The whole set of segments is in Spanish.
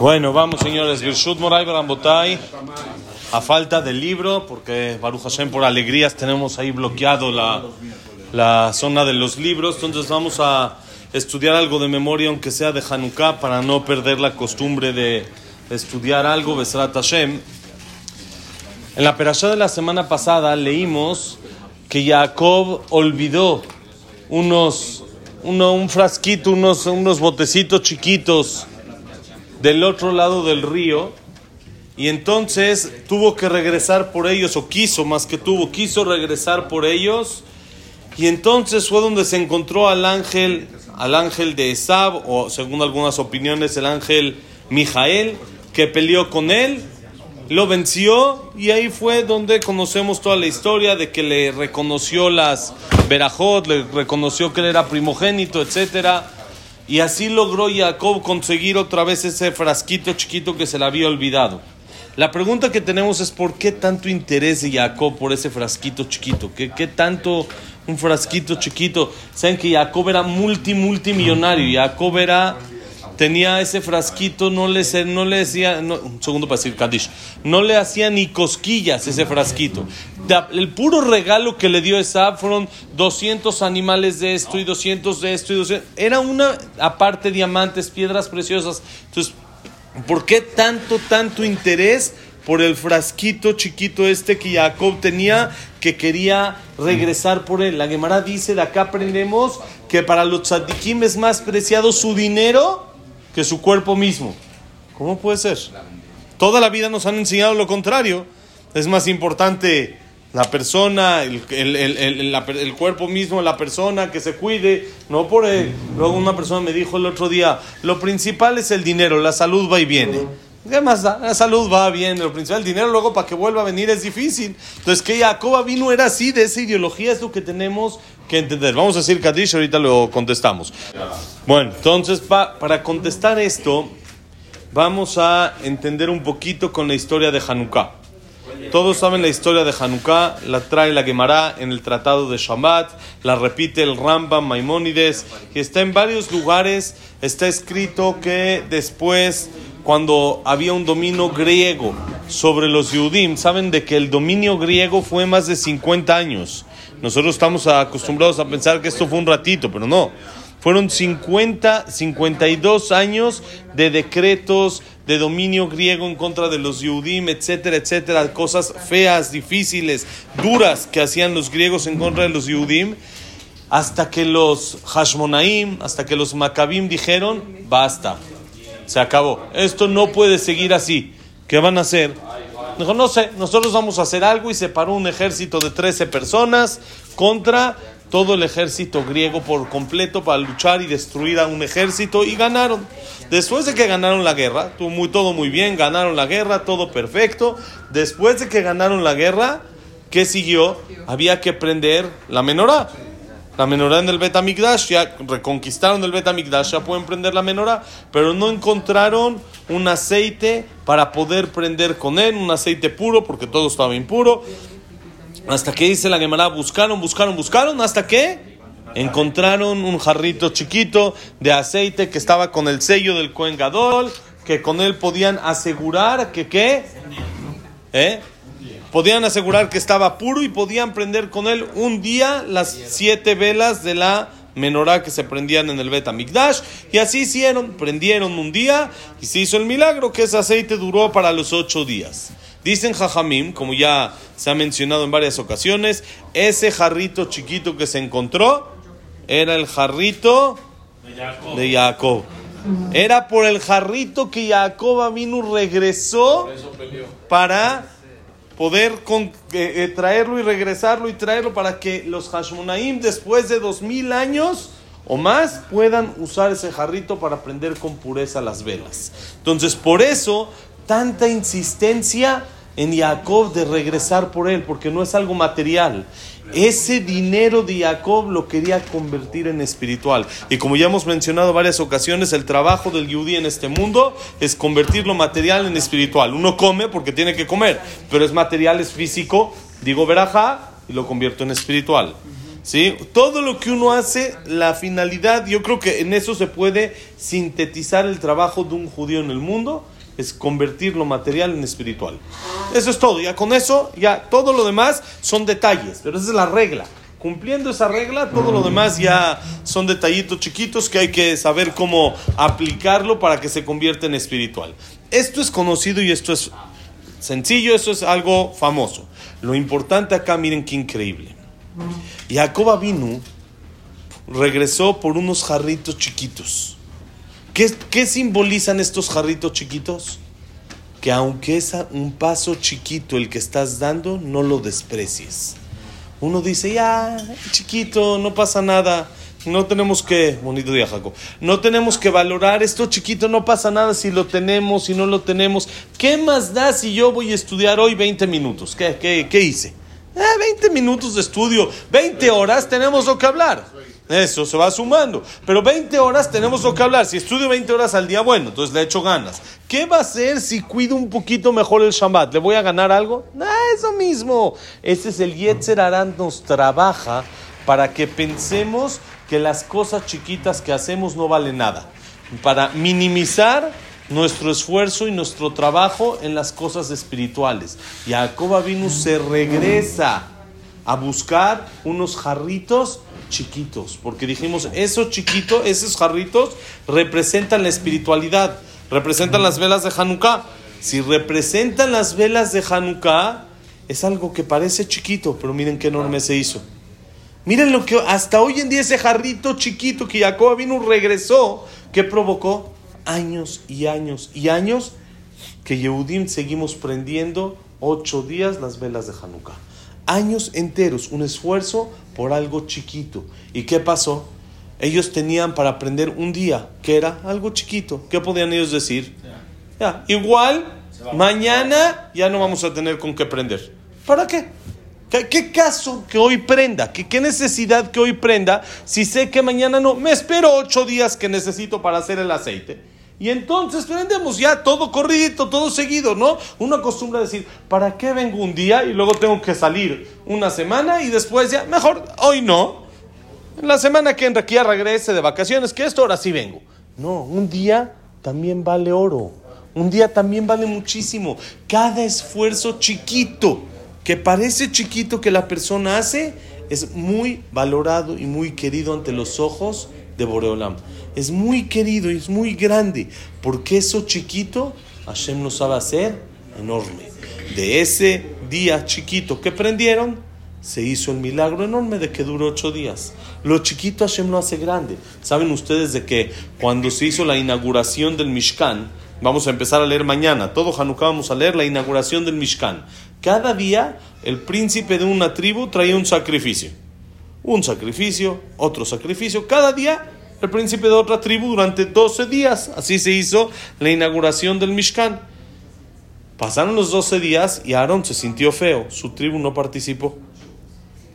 Bueno, vamos señores, Birshut Moray Barambotay, a falta del libro, porque Baruch Hashem por alegrías tenemos ahí bloqueado la, la zona de los libros, entonces vamos a estudiar algo de memoria, aunque sea de Hanukkah, para no perder la costumbre de estudiar algo, Besrat Hashem. En la perashá de la semana pasada leímos que Jacob olvidó unos, uno, un frasquito, unos, unos botecitos chiquitos del otro lado del río y entonces tuvo que regresar por ellos, o quiso más que tuvo, quiso regresar por ellos y entonces fue donde se encontró al ángel, al ángel de Esab, o según algunas opiniones el ángel Mijael, que peleó con él, lo venció y ahí fue donde conocemos toda la historia de que le reconoció las Berajot, le reconoció que él era primogénito, etcétera y así logró Jacob conseguir otra vez ese frasquito chiquito que se le había olvidado. La pregunta que tenemos es por qué tanto interés de Jacob por ese frasquito chiquito. ¿Qué, qué tanto un frasquito chiquito? Saben que Jacob era multi, multimillonario. Jacob era tenía ese frasquito, no le, no le decía, un segundo para decir Kadish, no le hacía ni cosquillas ese frasquito. El puro regalo que le dio esa fueron 200 animales de esto y 200 de esto y 200. Era una, aparte, diamantes, piedras preciosas. Entonces, ¿por qué tanto, tanto interés? por el frasquito chiquito este que Jacob tenía, que quería regresar por él. La Gemara dice, de acá aprendemos que para los tzadikim es más preciado su dinero que su cuerpo mismo. ¿Cómo puede ser? Toda la vida nos han enseñado lo contrario. Es más importante la persona, el, el, cuerpo mismo, la persona que se cuide, no por él. Luego una persona me dijo el otro día, lo principal es el dinero, la salud va y viene. ¿Qué más? La salud va bien, lo principal, el dinero luego para que vuelva a venir es difícil. Entonces que Jacob vino era así, de esa ideología es lo que tenemos que entender. Vamos a decir Kadish, ahorita lo contestamos. Bueno, entonces para contestar esto, vamos a entender un poquito con la historia de Hanukkah. Todos saben la historia de Hanukkah, la trae la Gemara en el Tratado de Shabbat, la repite el Rambam Maimónides, y está en varios lugares, está escrito que después, cuando había un dominio griego sobre los Yudim, saben de que el dominio griego fue más de 50 años. Nosotros estamos acostumbrados a pensar que esto fue un ratito, pero no. Fueron 50, 52 años de decretos de dominio griego en contra de los Yudim, etcétera, etcétera. Cosas feas, difíciles, duras que hacían los griegos en contra de los Yudim. Hasta que los Hashmonaim, hasta que los Maccabim dijeron, basta, se acabó. Esto no puede seguir así. ¿Qué van a hacer? No sé, nosotros vamos a hacer algo y separó un ejército de 13 personas contra todo el ejército griego por completo para luchar y destruir a un ejército y ganaron. Después de que ganaron la guerra, muy, todo muy bien, ganaron la guerra, todo perfecto. Después de que ganaron la guerra, ¿qué siguió? Había que prender la menorá la menorá en el Betamigdash, ya reconquistaron el Betamigdash, ya pueden prender la menorá, pero no encontraron un aceite para poder prender con él, un aceite puro, porque todo estaba impuro. Hasta que dice la Gemara, buscaron, buscaron, buscaron, hasta que encontraron un jarrito chiquito de aceite que estaba con el sello del Cohen Gadol, que con él podían asegurar que qué, ¿eh? Podían asegurar que estaba puro y podían prender con él un día las siete velas de la menorá que se prendían en el Bet Mikdash. Y así hicieron, prendieron un día y se hizo el milagro que ese aceite duró para los ocho días. Dicen Jajamim, como ya se ha mencionado en varias ocasiones, ese jarrito chiquito que se encontró era el jarrito de Jacob. Era por el jarrito que Jacob vino regresó para poder con, eh, eh, traerlo y regresarlo y traerlo para que los Hashmonaim después de dos mil años o más puedan usar ese jarrito para prender con pureza las velas. Entonces, por eso, tanta insistencia en Jacob de regresar por él, porque no es algo material. Ese dinero de Jacob lo quería convertir en espiritual. Y como ya hemos mencionado varias ocasiones, el trabajo del Yudí en este mundo es convertir lo material en espiritual. Uno come porque tiene que comer, pero es material, es físico. Digo verajá y lo convierto en espiritual. ¿Sí? Todo lo que uno hace, la finalidad, yo creo que en eso se puede sintetizar el trabajo de un judío en el mundo, es convertir lo material en espiritual. Eso es todo, ya con eso, ya todo lo demás son detalles, pero esa es la regla. Cumpliendo esa regla, todo lo demás ya son detallitos chiquitos que hay que saber cómo aplicarlo para que se convierta en espiritual. Esto es conocido y esto es sencillo, eso es algo famoso. Lo importante acá, miren qué increíble. Jacob vino, regresó por unos jarritos chiquitos. ¿Qué, ¿Qué, simbolizan estos jarritos chiquitos? Que aunque es un paso chiquito el que estás dando, no lo desprecies. Uno dice, ya, chiquito, no pasa nada. No tenemos que, bonito día Jacob, no tenemos que valorar esto chiquito, no pasa nada si lo tenemos, si no lo tenemos. ¿Qué más da si yo voy a estudiar hoy 20 minutos? ¿Qué, qué, qué hice? 20 eh, minutos de estudio, 20 horas tenemos lo que hablar. Eso se va sumando. Pero 20 horas tenemos lo que hablar. Si estudio 20 horas al día, bueno, entonces le echo ganas. ¿Qué va a hacer si cuido un poquito mejor el Shabbat? ¿Le voy a ganar algo? No, eso mismo. Ese es el Yetzer Arán nos trabaja para que pensemos que las cosas chiquitas que hacemos no valen nada. Para minimizar nuestro esfuerzo y nuestro trabajo en las cosas espirituales. Jacob vino se regresa a buscar unos jarritos chiquitos, porque dijimos, esos chiquitos, esos jarritos representan la espiritualidad, representan las velas de Hanukkah. Si representan las velas de Hanukkah, es algo que parece chiquito, pero miren qué enorme se hizo. Miren lo que hasta hoy en día ese jarrito chiquito que Jacob vino regresó, ¿qué provocó? años y años y años que Yehudim seguimos prendiendo ocho días las velas de Hanukkah. Años enteros, un esfuerzo por algo chiquito. ¿Y qué pasó? Ellos tenían para prender un día, que era algo chiquito. ¿Qué podían ellos decir? Ya, igual, mañana ya no vamos a tener con qué prender. ¿Para qué? ¿Qué, caso que hoy prenda? ¿Qué, ¿Qué, necesidad que hoy prenda si sé que mañana no? Me espero ocho días que necesito para hacer el aceite. Y entonces prendemos ya todo corridito, todo seguido, ¿no? Uno acostumbra a decir, ¿para qué vengo un día y luego tengo que salir una semana y después ya, mejor, hoy no. La semana que ya regrese de vacaciones, que esto ahora sí vengo. No, un día también vale oro. Un día también vale muchísimo. Cada esfuerzo chiquito, que parece chiquito que la persona hace, es muy valorado y muy querido ante los ojos de Boreolam es muy querido y es muy grande, porque eso chiquito Hashem lo sabe hacer enorme. De ese día chiquito que prendieron, se hizo el milagro enorme de que duró ocho días. Lo chiquito Hashem lo hace grande. ¿Saben ustedes de que cuando se hizo la inauguración del Mishkan, vamos a empezar a leer mañana, todo Hanukkah vamos a leer la inauguración del Mishkan. Cada día el príncipe de una tribu traía un sacrificio. Un sacrificio, otro sacrificio. Cada día el príncipe de otra tribu durante 12 días. Así se hizo la inauguración del Mishkan. Pasaron los 12 días y Aarón se sintió feo. Su tribu no participó.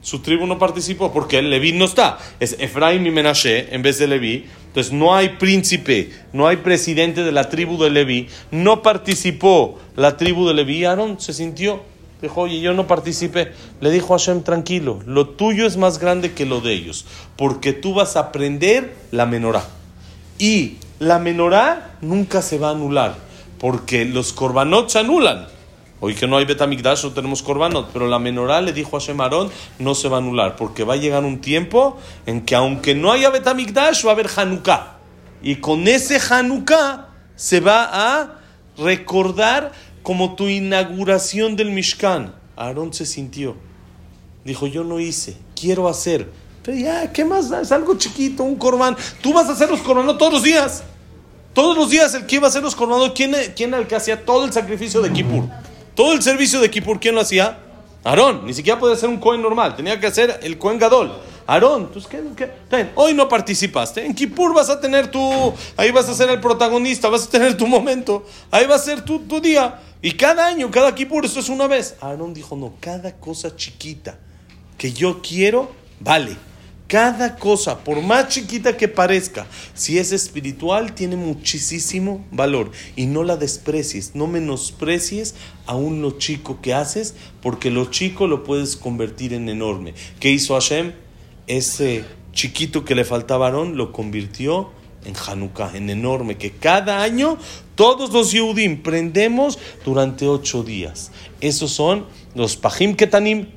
Su tribu no participó porque Leví no está. Es Efraim y Menashe en vez de Leví. Entonces no hay príncipe, no hay presidente de la tribu de Leví. No participó la tribu de Leví. Aarón se sintió Dijo, oye, yo no participé. Le dijo a Hashem, tranquilo, lo tuyo es más grande que lo de ellos, porque tú vas a aprender la menorá. Y la menorá nunca se va a anular, porque los korbanot se anulan. Hoy que no hay Betamigdash, no tenemos korbanot, pero la menorá le dijo a Hashem Aarón, no se va a anular, porque va a llegar un tiempo en que aunque no haya Betamigdash, va a haber Hanukkah. Y con ese Hanukkah se va a recordar como tu inauguración del Mishkan. Aarón se sintió. Dijo, yo no hice, quiero hacer. Pero ya, ¿qué más? Es algo chiquito, un corbán. Tú vas a hacer los corbanos todos los días. Todos los días el que iba a hacer los corbanos, ¿quién, ¿quién el que hacía todo el sacrificio de Kippur? Todo el servicio de Kippur, ¿quién lo hacía? Aarón. Ni siquiera podía ser un Cohen normal, tenía que hacer el Cohen Gadol. Aarón, entonces, ¿qué, qué? hoy no participaste. En Kippur vas a tener tu. Ahí vas a ser el protagonista, vas a tener tu momento. Ahí va a ser tu, tu día. Y cada año, cada Kippur, eso es una vez. Aarón dijo, no, cada cosa chiquita que yo quiero, vale. Cada cosa, por más chiquita que parezca, si es espiritual, tiene muchísimo valor. Y no la desprecies, no menosprecies aún lo chico que haces, porque lo chico lo puedes convertir en enorme. ¿Qué hizo Hashem? ese chiquito que le faltaba a Aarón lo convirtió en Hanukkah, en enorme, que cada año todos los Yehudim prendemos durante ocho días. Esos son los Pajim Ketanim,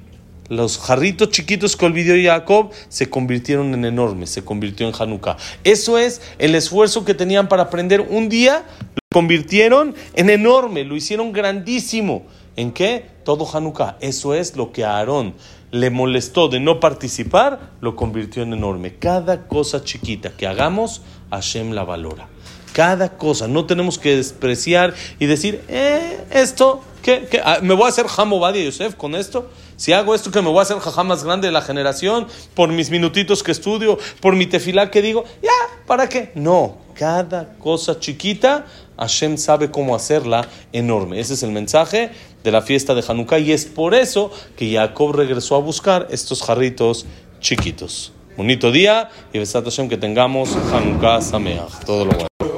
los jarritos chiquitos que olvidó Jacob se convirtieron en enormes, se convirtió en Hanukkah. Eso es el esfuerzo que tenían para aprender un día, lo convirtieron en enorme, lo hicieron grandísimo. ¿En qué? Todo Hanukkah. Eso es lo que a Aarón le molestó de no participar, lo convirtió en enorme. Cada cosa chiquita que hagamos, Hashem la valora. Cada cosa, no tenemos que despreciar y decir, eh, esto, ¿qué, ah, ¿Me voy a hacer Badia Yosef con esto? Si hago esto, que me voy a hacer jajá más grande de la generación, por mis minutitos que estudio, por mi tefilá que digo, ya, ¿para qué? No, cada cosa chiquita, Hashem sabe cómo hacerla enorme. Ese es el mensaje de la fiesta de Hanukkah y es por eso que Jacob regresó a buscar estos jarritos chiquitos. Bonito día y besat que tengamos Hanukkah Sameach. Todo lo bueno.